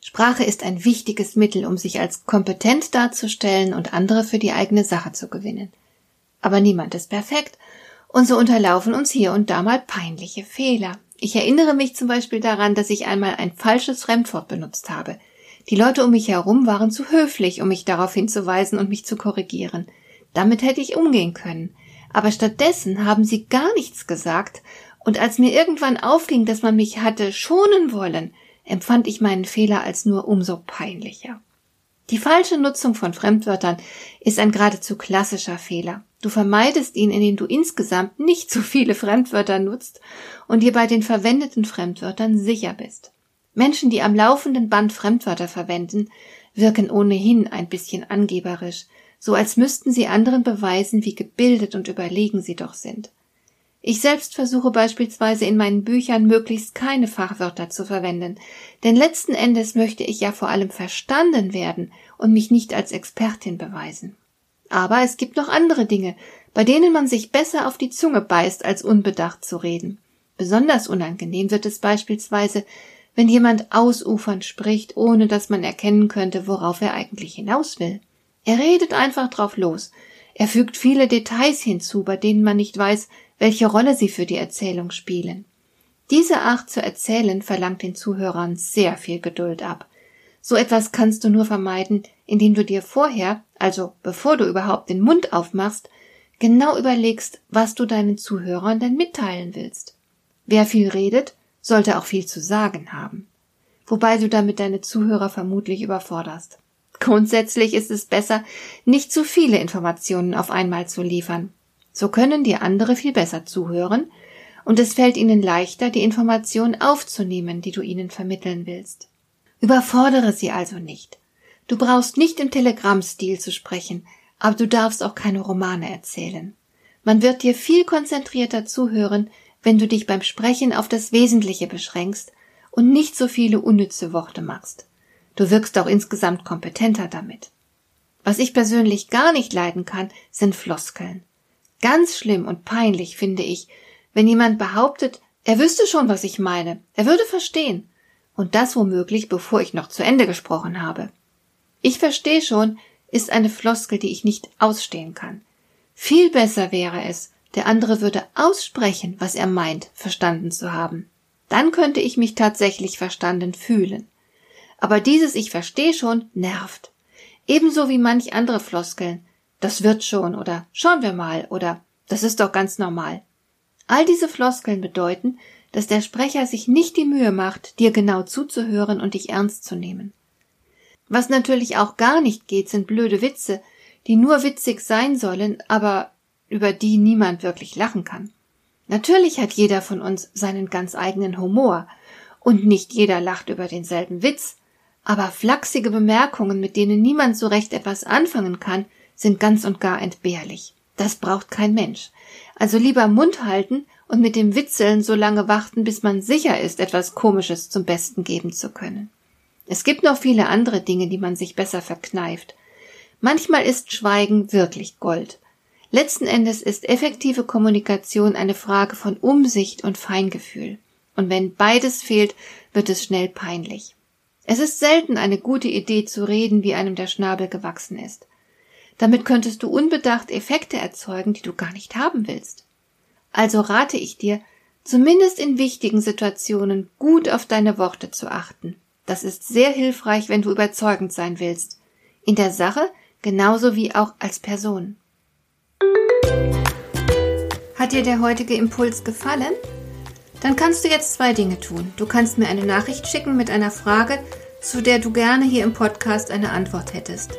Sprache ist ein wichtiges Mittel, um sich als kompetent darzustellen und andere für die eigene Sache zu gewinnen. Aber niemand ist perfekt, und so unterlaufen uns hier und da mal peinliche Fehler. Ich erinnere mich zum Beispiel daran, dass ich einmal ein falsches Fremdwort benutzt habe. Die Leute um mich herum waren zu höflich, um mich darauf hinzuweisen und mich zu korrigieren. Damit hätte ich umgehen können. Aber stattdessen haben sie gar nichts gesagt und als mir irgendwann aufging, dass man mich hatte schonen wollen, empfand ich meinen Fehler als nur umso peinlicher. Die falsche Nutzung von Fremdwörtern ist ein geradezu klassischer Fehler. Du vermeidest ihn, indem du insgesamt nicht zu viele Fremdwörter nutzt und dir bei den verwendeten Fremdwörtern sicher bist. Menschen, die am laufenden Band Fremdwörter verwenden, wirken ohnehin ein bisschen angeberisch, so als müssten sie anderen beweisen, wie gebildet und überlegen sie doch sind. Ich selbst versuche beispielsweise in meinen Büchern möglichst keine Fachwörter zu verwenden, denn letzten Endes möchte ich ja vor allem verstanden werden und mich nicht als Expertin beweisen. Aber es gibt noch andere Dinge, bei denen man sich besser auf die Zunge beißt, als unbedacht zu reden. Besonders unangenehm wird es beispielsweise, wenn jemand ausufernd spricht, ohne dass man erkennen könnte, worauf er eigentlich hinaus will. Er redet einfach drauf los. Er fügt viele Details hinzu, bei denen man nicht weiß, welche Rolle sie für die Erzählung spielen. Diese Art zu erzählen verlangt den Zuhörern sehr viel Geduld ab. So etwas kannst du nur vermeiden, indem du dir vorher, also bevor du überhaupt den Mund aufmachst, genau überlegst, was du deinen Zuhörern denn mitteilen willst. Wer viel redet, sollte auch viel zu sagen haben. Wobei du damit deine Zuhörer vermutlich überforderst. Grundsätzlich ist es besser, nicht zu viele Informationen auf einmal zu liefern. So können dir andere viel besser zuhören und es fällt ihnen leichter, die Informationen aufzunehmen, die du ihnen vermitteln willst. Überfordere sie also nicht. Du brauchst nicht im Telegrammstil zu sprechen, aber du darfst auch keine Romane erzählen. Man wird dir viel konzentrierter zuhören, wenn du dich beim Sprechen auf das Wesentliche beschränkst und nicht so viele unnütze Worte machst. Du wirkst auch insgesamt kompetenter damit. Was ich persönlich gar nicht leiden kann, sind Floskeln. Ganz schlimm und peinlich finde ich, wenn jemand behauptet, er wüsste schon, was ich meine, er würde verstehen, und das womöglich, bevor ich noch zu Ende gesprochen habe. Ich verstehe schon, ist eine Floskel, die ich nicht ausstehen kann. Viel besser wäre es, der andere würde aussprechen, was er meint, verstanden zu haben. Dann könnte ich mich tatsächlich verstanden fühlen. Aber dieses Ich verstehe schon nervt. Ebenso wie manch andere Floskeln, das wird schon oder schauen wir mal oder das ist doch ganz normal. All diese Floskeln bedeuten, dass der Sprecher sich nicht die Mühe macht, dir genau zuzuhören und dich ernst zu nehmen. Was natürlich auch gar nicht geht, sind blöde Witze, die nur witzig sein sollen, aber über die niemand wirklich lachen kann. Natürlich hat jeder von uns seinen ganz eigenen Humor, und nicht jeder lacht über denselben Witz, aber flachsige Bemerkungen, mit denen niemand so recht etwas anfangen kann, sind ganz und gar entbehrlich. Das braucht kein Mensch. Also lieber Mund halten und mit dem Witzeln so lange warten, bis man sicher ist, etwas Komisches zum Besten geben zu können. Es gibt noch viele andere Dinge, die man sich besser verkneift. Manchmal ist Schweigen wirklich Gold. Letzten Endes ist effektive Kommunikation eine Frage von Umsicht und Feingefühl. Und wenn beides fehlt, wird es schnell peinlich. Es ist selten eine gute Idee zu reden, wie einem der Schnabel gewachsen ist. Damit könntest du unbedacht Effekte erzeugen, die du gar nicht haben willst. Also rate ich dir, zumindest in wichtigen Situationen gut auf deine Worte zu achten. Das ist sehr hilfreich, wenn du überzeugend sein willst. In der Sache genauso wie auch als Person. Hat dir der heutige Impuls gefallen? Dann kannst du jetzt zwei Dinge tun. Du kannst mir eine Nachricht schicken mit einer Frage, zu der du gerne hier im Podcast eine Antwort hättest.